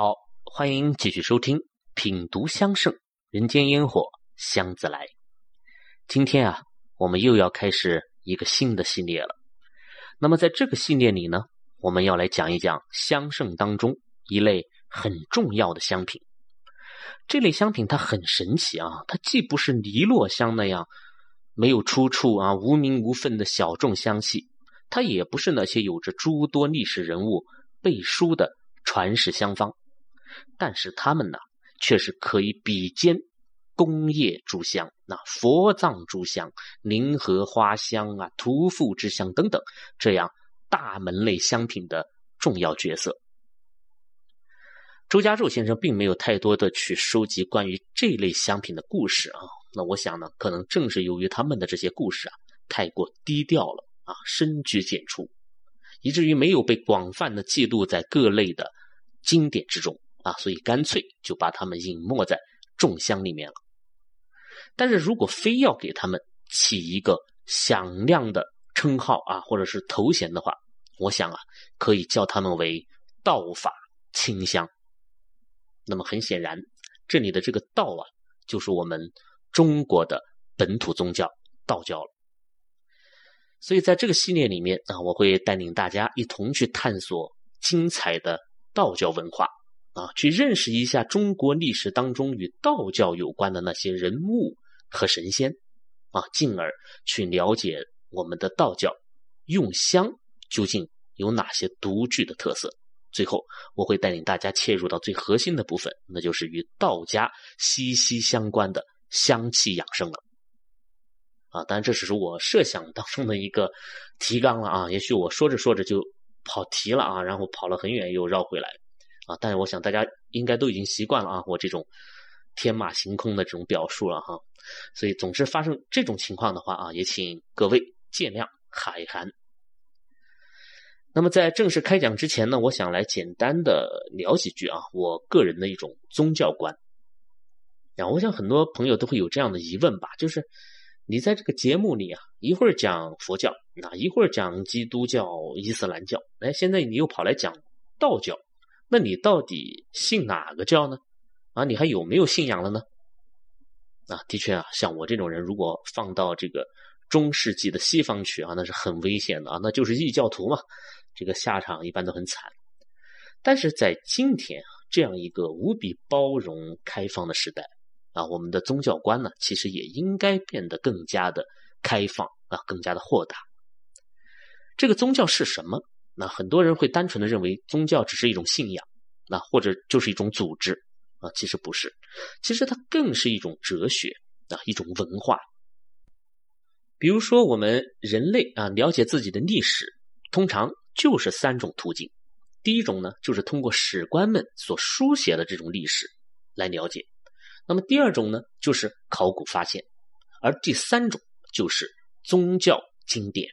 好，欢迎继续收听《品读香盛人间烟火香自来》。今天啊，我们又要开始一个新的系列了。那么在这个系列里呢，我们要来讲一讲香盛当中一类很重要的香品。这类香品它很神奇啊，它既不是尼洛香那样没有出处啊、无名无分的小众香气，它也不是那些有着诸多历史人物背书的。传世香方，但是他们呢，却是可以比肩工业诸香、那佛藏诸香、灵河花香啊、屠妇之香等等这样大门类香品的重要角色。周家胄先生并没有太多的去收集关于这类香品的故事啊，那我想呢，可能正是由于他们的这些故事啊太过低调了啊，深居简出，以至于没有被广泛的记录在各类的。经典之中啊，所以干脆就把他们隐没在众香里面了。但是如果非要给他们起一个响亮的称号啊，或者是头衔的话，我想啊，可以叫他们为道法清香。那么很显然，这里的这个道啊，就是我们中国的本土宗教道教了。所以在这个系列里面啊，我会带领大家一同去探索精彩的。道教文化啊，去认识一下中国历史当中与道教有关的那些人物和神仙啊，进而去了解我们的道教用香究竟有哪些独具的特色。最后，我会带领大家切入到最核心的部分，那就是与道家息息相关的香气养生了。啊，当然这只是我设想当中的一个提纲了啊，也许我说着说着就。跑题了啊，然后跑了很远又绕回来，啊！但是我想大家应该都已经习惯了啊，我这种天马行空的这种表述了哈。所以总之发生这种情况的话啊，也请各位见谅海涵。那么在正式开讲之前呢，我想来简单的聊几句啊，我个人的一种宗教观。啊，我想很多朋友都会有这样的疑问吧，就是。你在这个节目里啊，一会儿讲佛教，那一会儿讲基督教、伊斯兰教，哎，现在你又跑来讲道教，那你到底信哪个教呢？啊，你还有没有信仰了呢？啊，的确啊，像我这种人，如果放到这个中世纪的西方去啊，那是很危险的啊，那就是异教徒嘛，这个下场一般都很惨。但是在今天啊，这样一个无比包容、开放的时代。啊，我们的宗教观呢，其实也应该变得更加的开放啊，更加的豁达。这个宗教是什么？那很多人会单纯的认为宗教只是一种信仰，那或者就是一种组织啊，其实不是，其实它更是一种哲学啊，一种文化。比如说，我们人类啊，了解自己的历史，通常就是三种途径。第一种呢，就是通过史官们所书写的这种历史来了解。那么第二种呢，就是考古发现，而第三种就是宗教经典。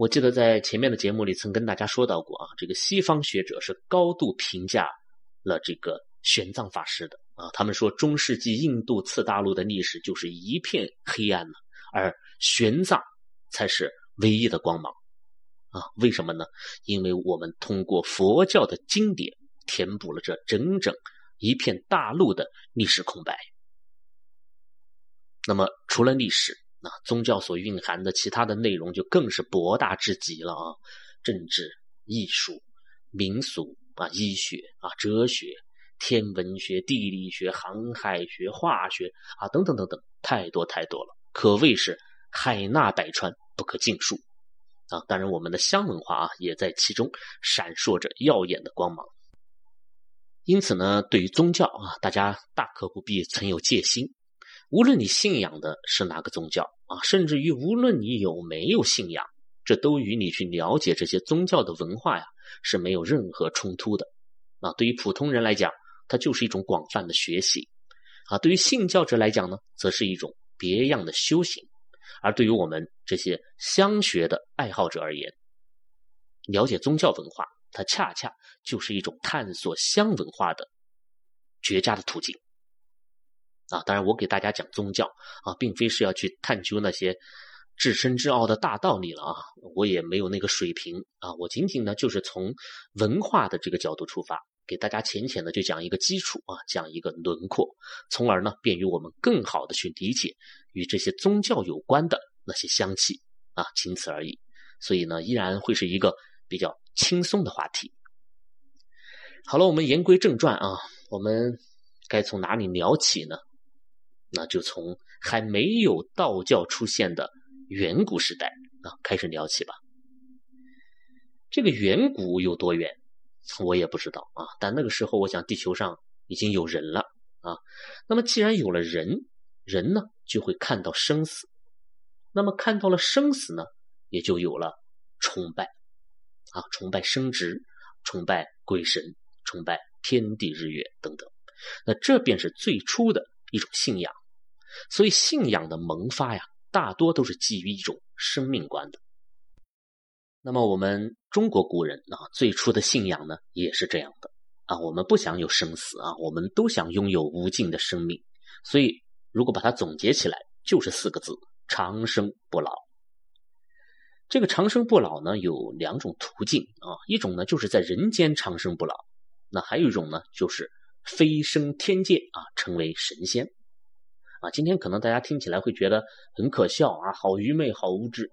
我记得在前面的节目里曾跟大家说到过啊，这个西方学者是高度评价了这个玄奘法师的啊，他们说中世纪印度次大陆的历史就是一片黑暗呢，而玄奘才是唯一的光芒啊。为什么呢？因为我们通过佛教的经典填补了这整整。一片大陆的历史空白。那么，除了历史，那宗教所蕴含的其他的内容就更是博大至极了啊！政治、艺术、民俗啊、医学啊、哲学、天文学、地理学、航海学、化学啊等等等等，太多太多了，可谓是海纳百川，不可尽数啊！当然，我们的香文化啊，也在其中闪烁着耀眼的光芒。因此呢，对于宗教啊，大家大可不必存有戒心。无论你信仰的是哪个宗教啊，甚至于无论你有没有信仰，这都与你去了解这些宗教的文化呀是没有任何冲突的。啊，对于普通人来讲，它就是一种广泛的学习；啊，对于信教者来讲呢，则是一种别样的修行。而对于我们这些香学的爱好者而言，了解宗教文化。它恰恰就是一种探索香文化的绝佳的途径啊！当然，我给大家讲宗教啊，并非是要去探究那些至深至奥的大道理了啊，我也没有那个水平啊，我仅仅呢就是从文化的这个角度出发给大家浅浅的就讲一个基础啊，讲一个轮廓，从而呢便于我们更好的去理解与这些宗教有关的那些香气啊，仅此而已。所以呢，依然会是一个比较轻松的话题。好了，我们言归正传啊，我们该从哪里聊起呢？那就从还没有道教出现的远古时代啊开始聊起吧。这个远古有多远，我也不知道啊。但那个时候，我想地球上已经有人了啊。那么既然有了人，人呢就会看到生死。那么看到了生死呢，也就有了崇拜啊，崇拜生殖，崇拜鬼神，崇拜天地日月等等。那这便是最初的一种信仰。所以信仰的萌发呀，大多都是基于一种生命观的。那么我们中国古人啊，最初的信仰呢，也是这样的啊。我们不想有生死啊，我们都想拥有无尽的生命。所以如果把它总结起来，就是四个字：长生不老。这个长生不老呢，有两种途径啊，一种呢就是在人间长生不老，那还有一种呢就是飞升天界啊，成为神仙。啊，今天可能大家听起来会觉得很可笑啊，好愚昧，好无知。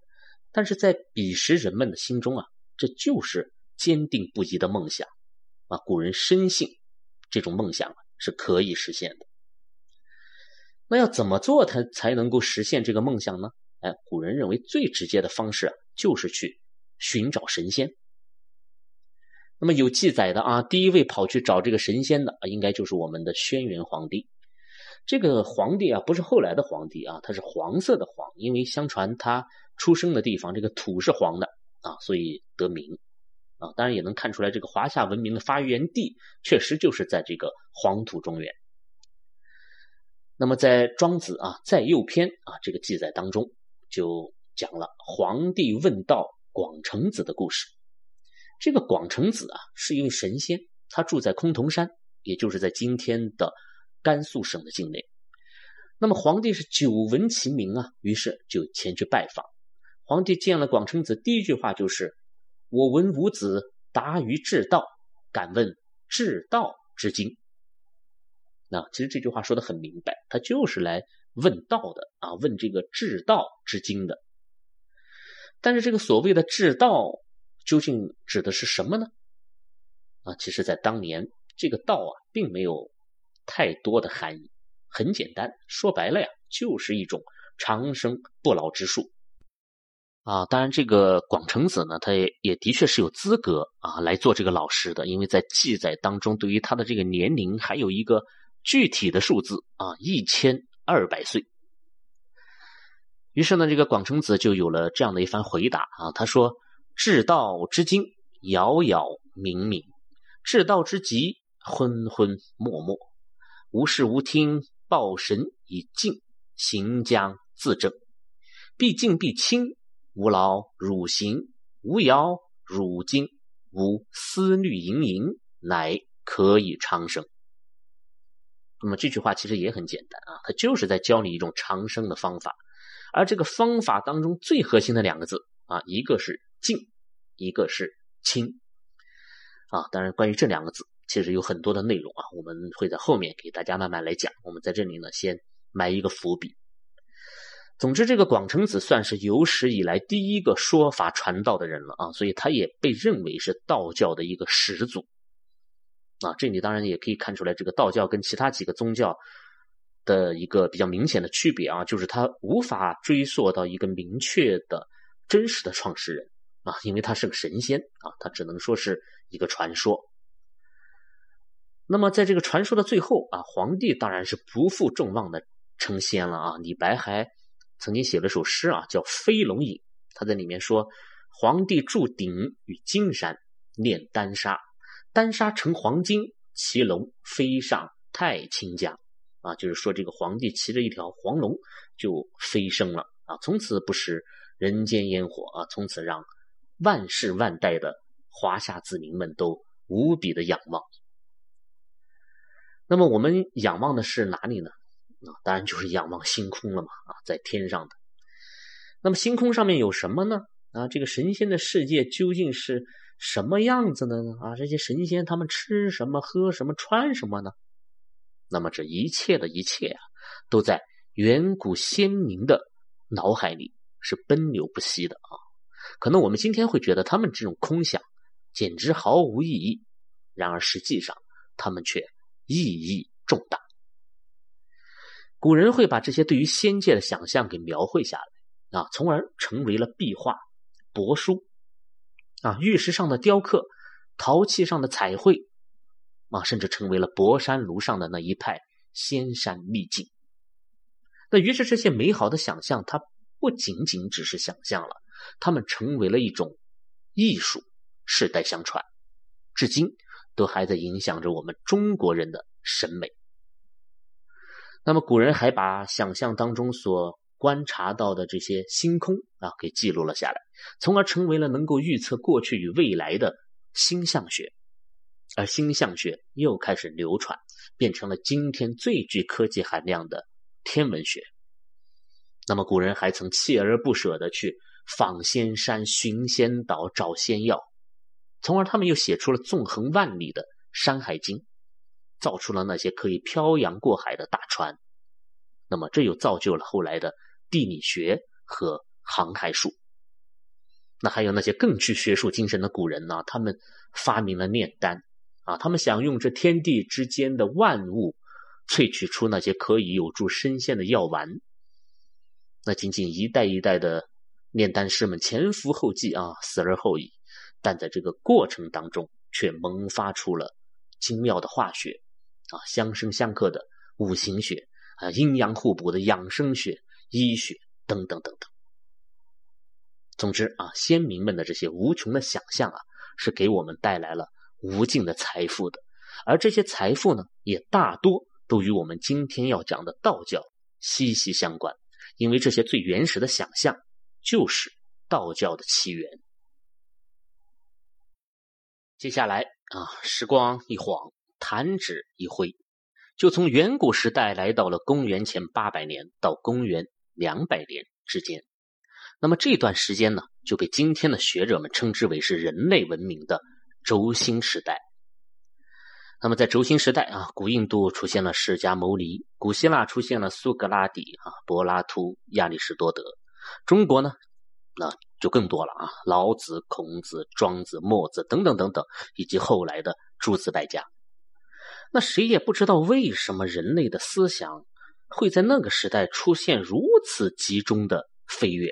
但是在彼时人们的心中啊，这就是坚定不移的梦想啊。古人深信这种梦想是可以实现的。那要怎么做，他才能够实现这个梦想呢？哎，古人认为最直接的方式啊，就是去寻找神仙。那么有记载的啊，第一位跑去找这个神仙的啊，应该就是我们的轩辕皇帝。这个皇帝啊，不是后来的皇帝啊，他是黄色的黄，因为相传他出生的地方这个土是黄的啊，所以得名啊。当然也能看出来，这个华夏文明的发源地确实就是在这个黄土中原。那么在《庄子》啊在右篇啊这个记载当中，就讲了皇帝问道广成子的故事。这个广成子啊是一位神仙，他住在崆峒山，也就是在今天的。甘肃省的境内，那么皇帝是久闻其名啊，于是就前去拜访。皇帝见了广成子，第一句话就是：“我闻吾子达于至道，敢问至道之经。”那其实这句话说的很明白，他就是来问道的啊，问这个至道之经的。但是这个所谓的至道究竟指的是什么呢？啊，其实，在当年这个道啊，并没有。太多的含义，很简单，说白了呀，就是一种长生不老之术啊。当然，这个广成子呢，他也也的确是有资格啊来做这个老师的，因为在记载当中，对于他的这个年龄还有一个具体的数字啊，一千二百岁。于是呢，这个广成子就有了这样的一番回答啊，他说：“至道之经，杳杳冥冥；至道之极，昏昏默默。”无事无听，报神以静，行将自正，必静必清，无劳汝行，无摇汝惊，无思虑盈盈，乃可以长生。那么这句话其实也很简单啊，它就是在教你一种长生的方法。而这个方法当中最核心的两个字啊，一个是静，一个是清啊。当然，关于这两个字。其实有很多的内容啊，我们会在后面给大家慢慢来讲。我们在这里呢，先埋一个伏笔。总之，这个广成子算是有史以来第一个说法传道的人了啊，所以他也被认为是道教的一个始祖啊。这里当然也可以看出来，这个道教跟其他几个宗教的一个比较明显的区别啊，就是他无法追溯到一个明确的真实的创始人啊，因为他是个神仙啊，他只能说是一个传说。那么，在这个传说的最后啊，皇帝当然是不负众望的成仙了啊。李白还曾经写了首诗啊，叫《飞龙引》，他在里面说：“皇帝铸鼎于金山，炼丹砂，丹砂成黄金，骑龙飞上太清江。”啊，就是说这个皇帝骑着一条黄龙就飞升了啊，从此不食人间烟火啊，从此让万世万代的华夏子民们都无比的仰望。那么我们仰望的是哪里呢？啊，当然就是仰望星空了嘛！啊，在天上的。那么星空上面有什么呢？啊，这个神仙的世界究竟是什么样子的呢？啊，这些神仙他们吃什么、喝什么、穿什么呢？那么这一切的一切啊，都在远古先民的脑海里是奔流不息的啊。可能我们今天会觉得他们这种空想简直毫无意义，然而实际上他们却意义重大。古人会把这些对于仙界的想象给描绘下来啊，从而成为了壁画、帛书啊、玉石上的雕刻、陶器上的彩绘啊，甚至成为了博山炉上的那一派仙山秘境。那于是这些美好的想象，它不仅仅只是想象了，它们成为了一种艺术，世代相传，至今都还在影响着我们中国人的审美。那么古人还把想象当中所观察到的这些星空啊给记录了下来，从而成为了能够预测过去与未来的星象学，而星象学又开始流传，变成了今天最具科技含量的天文学。那么古人还曾锲而不舍地去访仙山、寻仙岛、找仙药，从而他们又写出了纵横万里的《山海经》。造出了那些可以漂洋过海的大船，那么这又造就了后来的地理学和航海术。那还有那些更具学术精神的古人呢？他们发明了炼丹啊，他们想用这天地之间的万物萃取出那些可以有助升仙的药丸。那仅仅一代一代的炼丹师们前赴后继啊，死而后已，但在这个过程当中却萌发出了精妙的化学。啊，相生相克的五行学啊，阴阳互补的养生学、医学等等等等。总之啊，先民们的这些无穷的想象啊，是给我们带来了无尽的财富的。而这些财富呢，也大多都与我们今天要讲的道教息息相关，因为这些最原始的想象就是道教的起源。接下来啊，时光一晃。弹指一挥，就从远古时代来到了公元前八百年到公元两百年之间。那么这段时间呢，就被今天的学者们称之为是人类文明的轴心时代。那么在轴心时代啊，古印度出现了释迦牟尼，古希腊出现了苏格拉底啊、柏拉图、亚里士多德，中国呢，那就更多了啊，老子、孔子、庄子、墨子等等等等，以及后来的诸子百家。那谁也不知道为什么人类的思想会在那个时代出现如此集中的飞跃。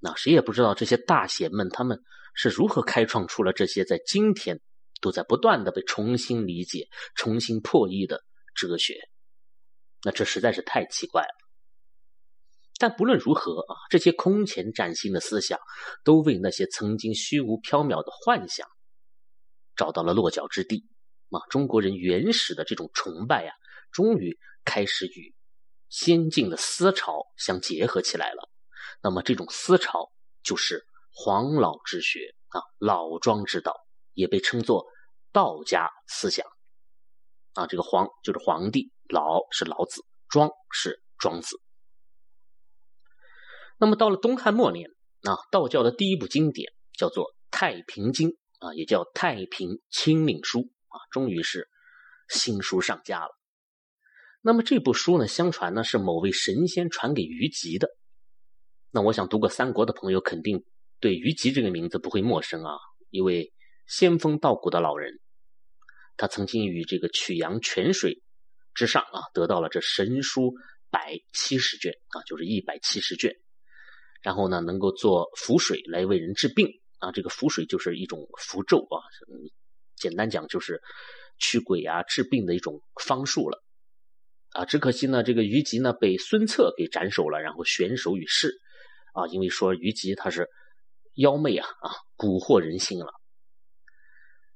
那谁也不知道这些大贤们他们是如何开创出了这些在今天都在不断的被重新理解、重新破译的哲学。那这实在是太奇怪了。但不论如何啊，这些空前崭新的思想都为那些曾经虚无缥缈的幻想找到了落脚之地。啊，中国人原始的这种崇拜啊，终于开始与先进的思潮相结合起来了。那么，这种思潮就是黄老之学啊，老庄之道，也被称作道家思想。啊，这个黄就是皇帝，老是老子，庄是庄子。那么，到了东汉末年啊，道教的第一部经典叫做《太平经》啊，也叫《太平清领书》。啊，终于是新书上架了。那么这部书呢，相传呢是某位神仙传给虞吉的。那我想读过三国的朋友肯定对虞吉这个名字不会陌生啊，一位仙风道骨的老人。他曾经与这个曲阳泉水之上啊，得到了这神书百七十卷啊，就是一百七十卷。然后呢，能够做符水来为人治病啊，这个符水就是一种符咒啊。简单讲就是驱鬼啊、治病的一种方术了啊！只可惜呢，这个虞吉呢被孙策给斩首了，然后悬首于世啊！因为说虞吉他是妖媚啊啊，蛊惑人心了。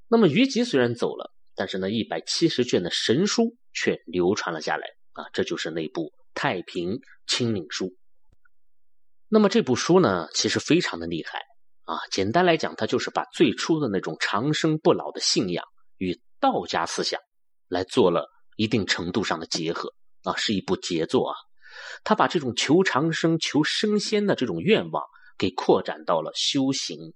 那么虞吉虽然走了，但是呢，一百七十卷的神书却流传了下来啊！这就是那部《太平清领书》。那么这部书呢，其实非常的厉害。啊，简单来讲，它就是把最初的那种长生不老的信仰与道家思想来做了一定程度上的结合啊，是一部杰作啊。他把这种求长生、求升仙的这种愿望给扩展到了修行、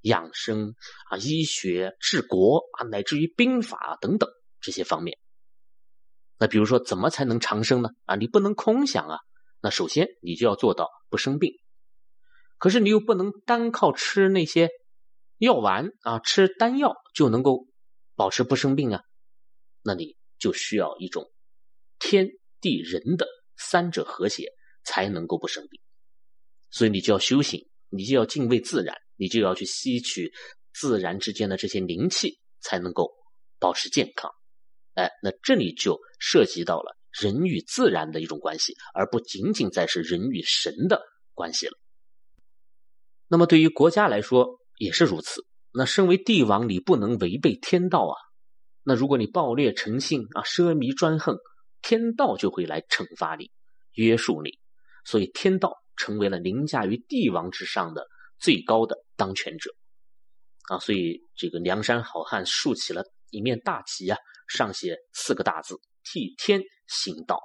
养生啊、医学、治国啊，乃至于兵法等等这些方面。那比如说，怎么才能长生呢？啊，你不能空想啊。那首先你就要做到不生病，可是你又不能单靠吃那些药丸啊，吃丹药就能够保持不生病啊。那你就需要一种天地人的三者和谐，才能够不生病。所以你就要修行，你就要敬畏自然，你就要去吸取自然之间的这些灵气，才能够保持健康。哎，那这里就涉及到了人与自然的一种关系，而不仅仅再是人与神的关系了。那么对于国家来说也是如此。那身为帝王，你不能违背天道啊。那如果你暴烈成性啊，奢靡专横，天道就会来惩罚你，约束你。所以天道成为了凌驾于帝王之上的最高的当权者啊。所以这个梁山好汉竖起了一面大旗啊。上写四个大字：“替天行道。”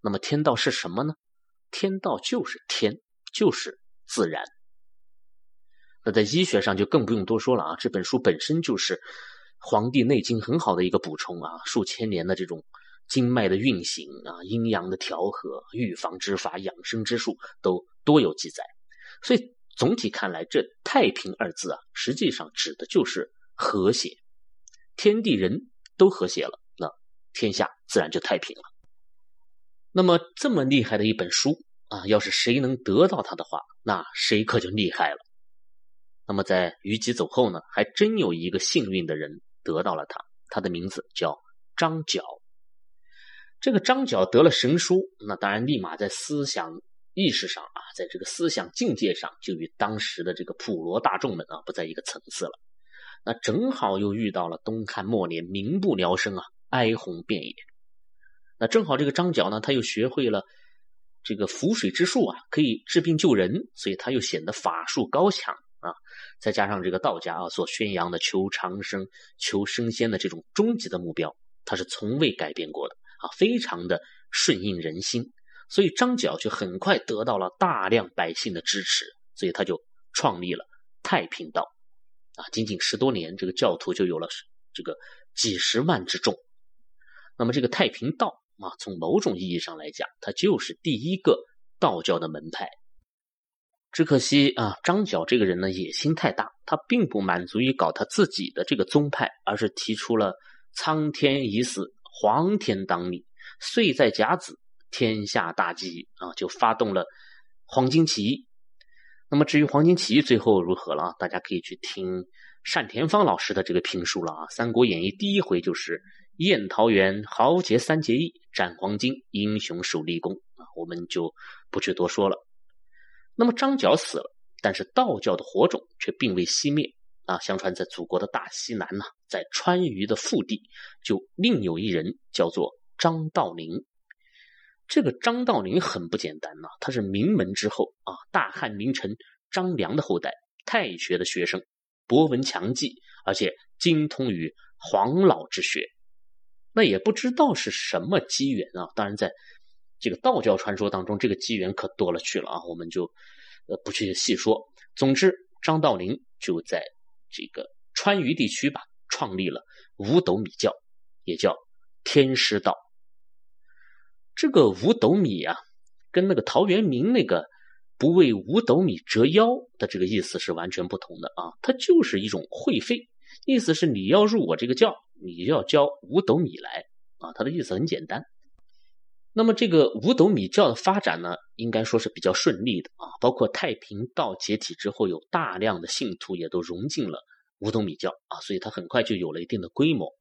那么天道是什么呢？天道就是天，就是自然。那在医学上就更不用多说了啊！这本书本身就是《黄帝内经》很好的一个补充啊，数千年的这种经脉的运行啊、阴阳的调和、预防之法、养生之术都多有记载。所以总体看来，这“太平”二字啊，实际上指的就是和谐。天地人都和谐了，天下自然就太平了。那么这么厉害的一本书啊，要是谁能得到它的话，那谁可就厉害了。那么在虞姬走后呢，还真有一个幸运的人得到了它，他的名字叫张角。这个张角得了神书，那当然立马在思想意识上啊，在这个思想境界上，就与当时的这个普罗大众们啊不在一个层次了。那正好又遇到了东汉末年民不聊生啊，哀鸿遍野。那正好这个张角呢，他又学会了这个浮水之术啊，可以治病救人，所以他又显得法术高强啊。再加上这个道家啊所宣扬的求长生、求升仙的这种终极的目标，他是从未改变过的啊，非常的顺应人心。所以张角就很快得到了大量百姓的支持，所以他就创立了太平道。啊，仅仅十多年，这个教徒就有了这个几十万之众。那么，这个太平道啊，从某种意义上来讲，它就是第一个道教的门派。只可惜啊，张角这个人呢，野心太大，他并不满足于搞他自己的这个宗派，而是提出了“苍天已死，黄天当立，岁在甲子，天下大吉”啊，就发动了黄巾起义。那么至于黄巾起义最后如何了，大家可以去听单田芳老师的这个评书了啊。《三国演义》第一回就是宴桃园，豪杰三结义，斩黄巾，英雄首立功啊，我们就不去多说了。那么张角死了，但是道教的火种却并未熄灭啊。相传在祖国的大西南呢，在川渝的腹地，就另有一人叫做张道陵。这个张道陵很不简单呐，他是名门之后啊，大汉名臣张良的后代，太学的学生，博闻强记，而且精通于黄老之学。那也不知道是什么机缘啊，当然在这个道教传说当中，这个机缘可多了去了啊，我们就呃不去细说。总之，张道陵就在这个川渝地区吧，创立了五斗米教，也叫天师道。这个五斗米啊，跟那个陶渊明那个“不为五斗米折腰”的这个意思是完全不同的啊！它就是一种会费，意思是你要入我这个教，你要交五斗米来啊！他的意思很简单。那么这个五斗米教的发展呢，应该说是比较顺利的啊！包括太平道解体之后，有大量的信徒也都融进了五斗米教啊，所以它很快就有了一定的规模。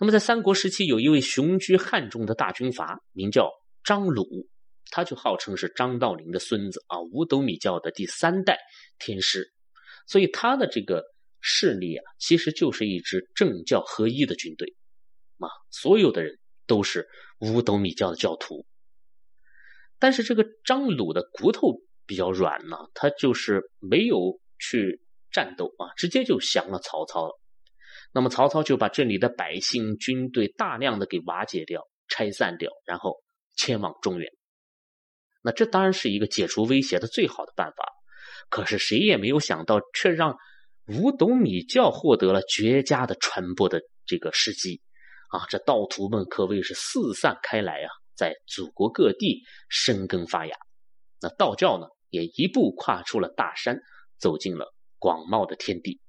那么在三国时期，有一位雄居汉中的大军阀，名叫张鲁，他就号称是张道陵的孙子啊，五斗米教的第三代天师，所以他的这个势力啊，其实就是一支政教合一的军队，啊，所有的人都是五斗米教的教徒。但是这个张鲁的骨头比较软呢，他就是没有去战斗啊，直接就降了曹操了。那么曹操就把这里的百姓、军队大量的给瓦解掉、拆散掉，然后迁往中原。那这当然是一个解除威胁的最好的办法。可是谁也没有想到，却让五斗米教获得了绝佳的传播的这个时机啊！这道徒们可谓是四散开来啊，在祖国各地生根发芽。那道教呢，也一步跨出了大山，走进了广袤的天地。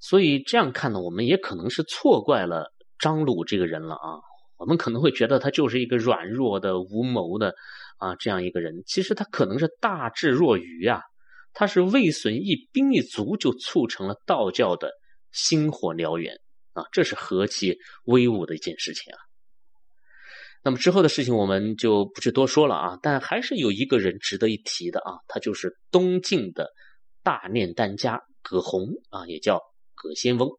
所以这样看呢，我们也可能是错怪了张鲁这个人了啊。我们可能会觉得他就是一个软弱的、无谋的啊这样一个人。其实他可能是大智若愚啊，他是未损一兵一卒就促成了道教的星火燎原啊，这是何其威武的一件事情啊！那么之后的事情我们就不去多说了啊，但还是有一个人值得一提的啊，他就是东晋的大炼丹家葛洪啊，也叫。葛仙翁，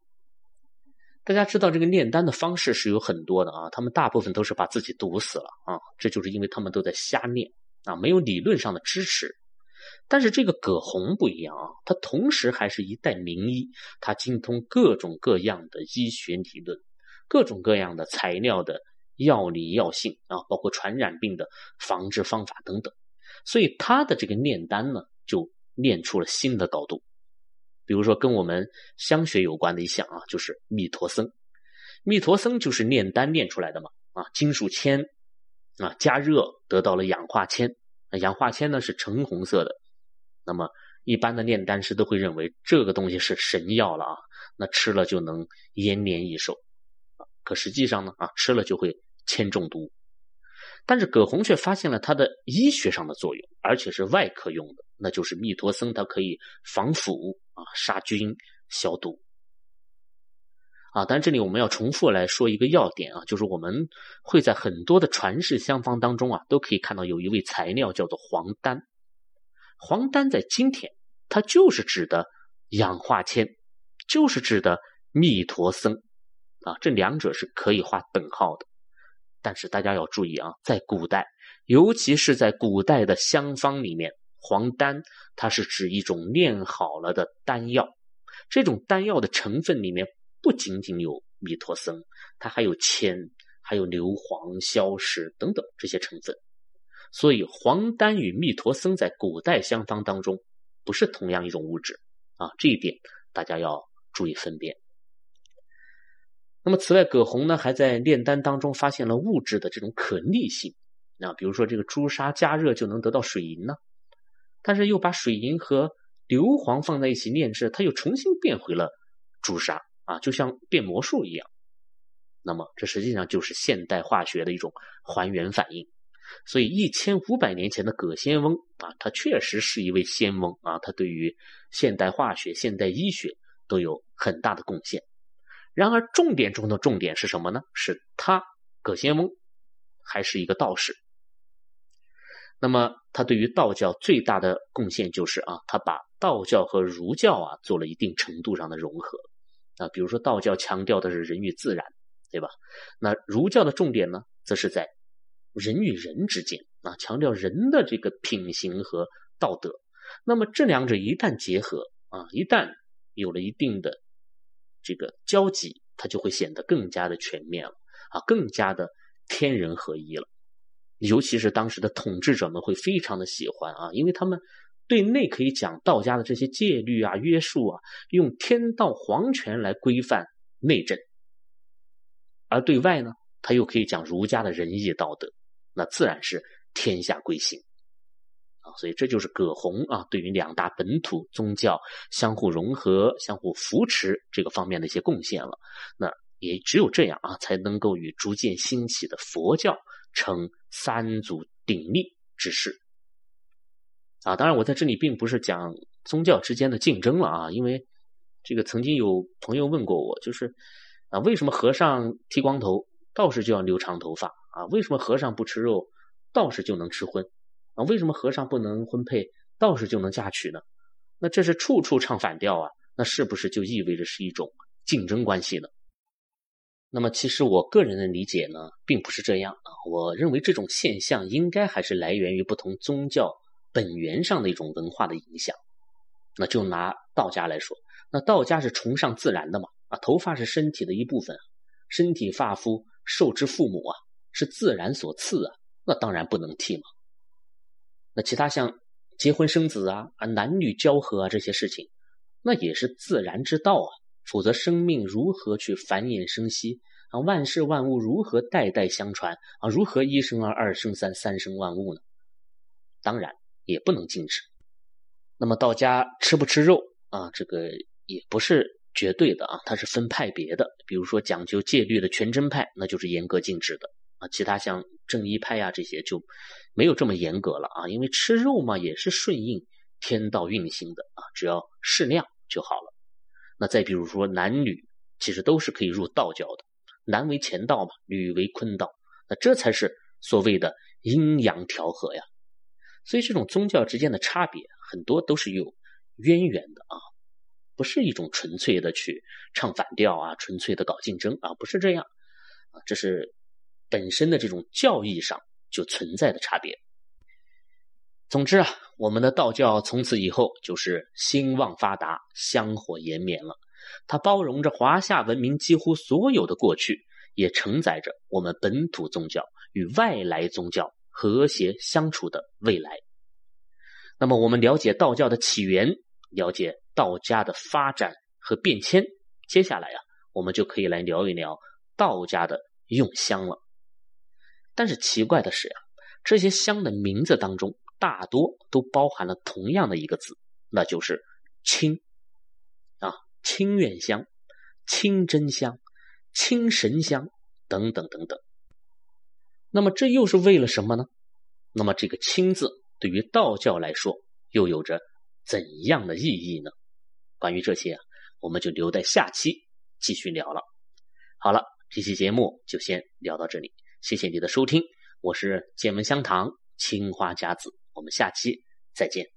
大家知道这个炼丹的方式是有很多的啊，他们大部分都是把自己毒死了啊，这就是因为他们都在瞎炼啊，没有理论上的支持。但是这个葛洪不一样啊，他同时还是一代名医，他精通各种各样的医学理论，各种各样的材料的药理药性啊，包括传染病的防治方法等等，所以他的这个炼丹呢，就炼出了新的高度。比如说，跟我们香学有关的一项啊，就是密陀僧。密陀僧就是炼丹炼出来的嘛，啊，金属铅啊加热得到了氧化铅，氧化铅呢是橙红色的。那么一般的炼丹师都会认为这个东西是神药了啊，那吃了就能延年益寿。可实际上呢，啊吃了就会铅中毒。但是葛洪却发现了它的医学上的作用，而且是外科用的，那就是密陀僧它可以防腐啊、杀菌、消毒啊。但这里我们要重复来说一个要点啊，就是我们会在很多的传世香方当中啊，都可以看到有一味材料叫做黄丹。黄丹在今天它就是指的氧化铅，就是指的密陀僧啊，这两者是可以画等号的。但是大家要注意啊，在古代，尤其是在古代的香方里面，黄丹它是指一种炼好了的丹药。这种丹药的成分里面不仅仅有弥陀僧，它还有铅、还有硫磺、硝石等等这些成分。所以，黄丹与弥陀僧在古代香方当中不是同样一种物质啊，这一点大家要注意分辨。那么，此外，葛洪呢还在炼丹当中发现了物质的这种可逆性啊，比如说这个朱砂加热就能得到水银呢，但是又把水银和硫磺放在一起炼制，它又重新变回了朱砂啊，就像变魔术一样。那么，这实际上就是现代化学的一种还原反应。所以，一千五百年前的葛仙翁啊，他确实是一位仙翁啊，他对于现代化学、现代医学都有很大的贡献。然而，重点中的重点是什么呢？是他葛仙翁还是一个道士。那么，他对于道教最大的贡献就是啊，他把道教和儒教啊做了一定程度上的融合啊。比如说，道教强调的是人与自然，对吧？那儒教的重点呢，则是在人与人之间啊，强调人的这个品行和道德。那么，这两者一旦结合啊，一旦有了一定的。这个交集，它就会显得更加的全面了啊，更加的天人合一了。尤其是当时的统治者们会非常的喜欢啊，因为他们对内可以讲道家的这些戒律啊、约束啊，用天道皇权来规范内政；而对外呢，他又可以讲儒家的仁义道德，那自然是天下归心。啊，所以这就是葛洪啊，对于两大本土宗教相互融合、相互扶持这个方面的一些贡献了。那也只有这样啊，才能够与逐渐兴起的佛教成三足鼎立之势。啊，当然我在这里并不是讲宗教之间的竞争了啊，因为这个曾经有朋友问过我，就是啊，为什么和尚剃光头，道士就要留长头发啊？为什么和尚不吃肉，道士就能吃荤？啊，为什么和尚不能婚配，道士就能嫁娶呢？那这是处处唱反调啊！那是不是就意味着是一种竞争关系呢？那么，其实我个人的理解呢，并不是这样啊。我认为这种现象应该还是来源于不同宗教本源上的一种文化的影响。那就拿道家来说，那道家是崇尚自然的嘛？啊，头发是身体的一部分，身体发肤受之父母啊，是自然所赐啊，那当然不能剃嘛。那其他像结婚生子啊啊，男女交合啊这些事情，那也是自然之道啊。否则，生命如何去繁衍生息啊？万事万物如何代代相传啊？如何一生二，二生三，三生万物呢？当然也不能禁止。那么道家吃不吃肉啊？这个也不是绝对的啊，它是分派别的。比如说讲究戒律的全真派，那就是严格禁止的啊。其他像正一派呀这些就没有这么严格了啊，因为吃肉嘛也是顺应天道运行的啊，只要适量就好了。那再比如说男女，其实都是可以入道教的，男为乾道嘛，女为坤道，那这才是所谓的阴阳调和呀。所以这种宗教之间的差别，很多都是有渊源的啊，不是一种纯粹的去唱反调啊，纯粹的搞竞争啊，不是这样啊，这是本身的这种教义上就存在的差别。总之啊，我们的道教从此以后就是兴旺发达、香火延绵了。它包容着华夏文明几乎所有的过去，也承载着我们本土宗教与外来宗教和谐相处的未来。那么，我们了解道教的起源，了解道家的发展和变迁，接下来呀，我们就可以来聊一聊道家的用香了。但是奇怪的是呀，这些香的名字当中，大多都包含了同样的一个字，那就是清啊，清苑香、清真香、清神香等等等等。那么这又是为了什么呢？那么这个“亲”字对于道教来说又有着怎样的意义呢？关于这些啊，我们就留在下期继续聊了。好了，这期节目就先聊到这里，谢谢你的收听，我是剑门香堂青花甲子。我们下期再见。